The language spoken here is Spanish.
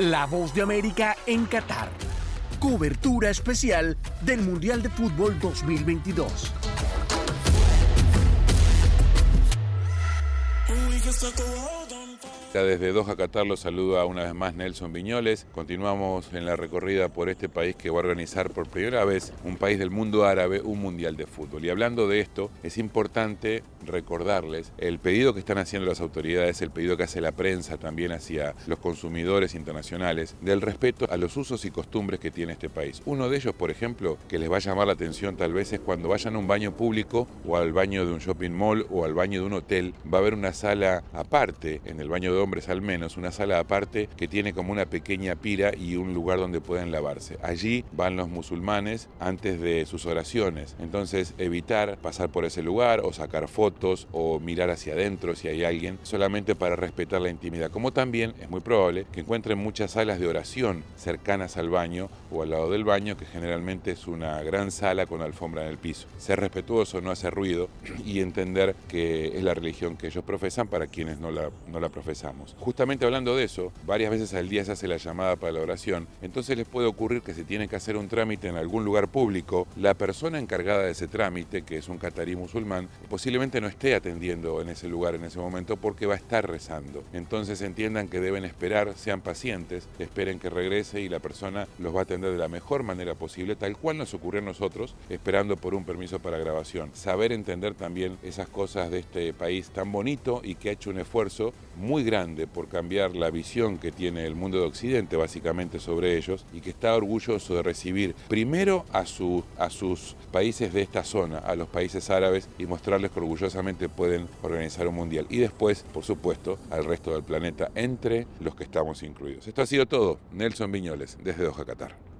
La voz de América en Qatar. Cobertura especial del Mundial de Fútbol 2022. Desde Doha, Qatar, los saluda una vez más Nelson Viñoles. Continuamos en la recorrida por este país que va a organizar por primera vez un país del mundo árabe un mundial de fútbol. Y hablando de esto, es importante recordarles el pedido que están haciendo las autoridades, el pedido que hace la prensa también hacia los consumidores internacionales, del respeto a los usos y costumbres que tiene este país. Uno de ellos, por ejemplo, que les va a llamar la atención tal vez es cuando vayan a un baño público o al baño de un shopping mall o al baño de un hotel, va a haber una sala aparte en el baño de hombres al menos, una sala aparte que tiene como una pequeña pira y un lugar donde pueden lavarse. Allí van los musulmanes antes de sus oraciones. Entonces evitar pasar por ese lugar o sacar fotos o mirar hacia adentro si hay alguien, solamente para respetar la intimidad. Como también es muy probable que encuentren muchas salas de oración cercanas al baño o al lado del baño, que generalmente es una gran sala con alfombra en el piso. Ser respetuoso, no hacer ruido y entender que es la religión que ellos profesan para quienes no la, no la Justamente hablando de eso, varias veces al día se hace la llamada para la oración, entonces les puede ocurrir que si tienen que hacer un trámite en algún lugar público, la persona encargada de ese trámite, que es un catarí musulmán, posiblemente no esté atendiendo en ese lugar en ese momento porque va a estar rezando. Entonces entiendan que deben esperar, sean pacientes, esperen que regrese y la persona los va a atender de la mejor manera posible, tal cual nos ocurrió a nosotros, esperando por un permiso para grabación. Saber entender también esas cosas de este país tan bonito y que ha hecho un esfuerzo muy por cambiar la visión que tiene el mundo de Occidente básicamente sobre ellos y que está orgulloso de recibir primero a, a sus países de esta zona, a los países árabes y mostrarles que orgullosamente pueden organizar un mundial. Y después, por supuesto, al resto del planeta, entre los que estamos incluidos. Esto ha sido todo. Nelson Viñoles, desde Doha, Qatar.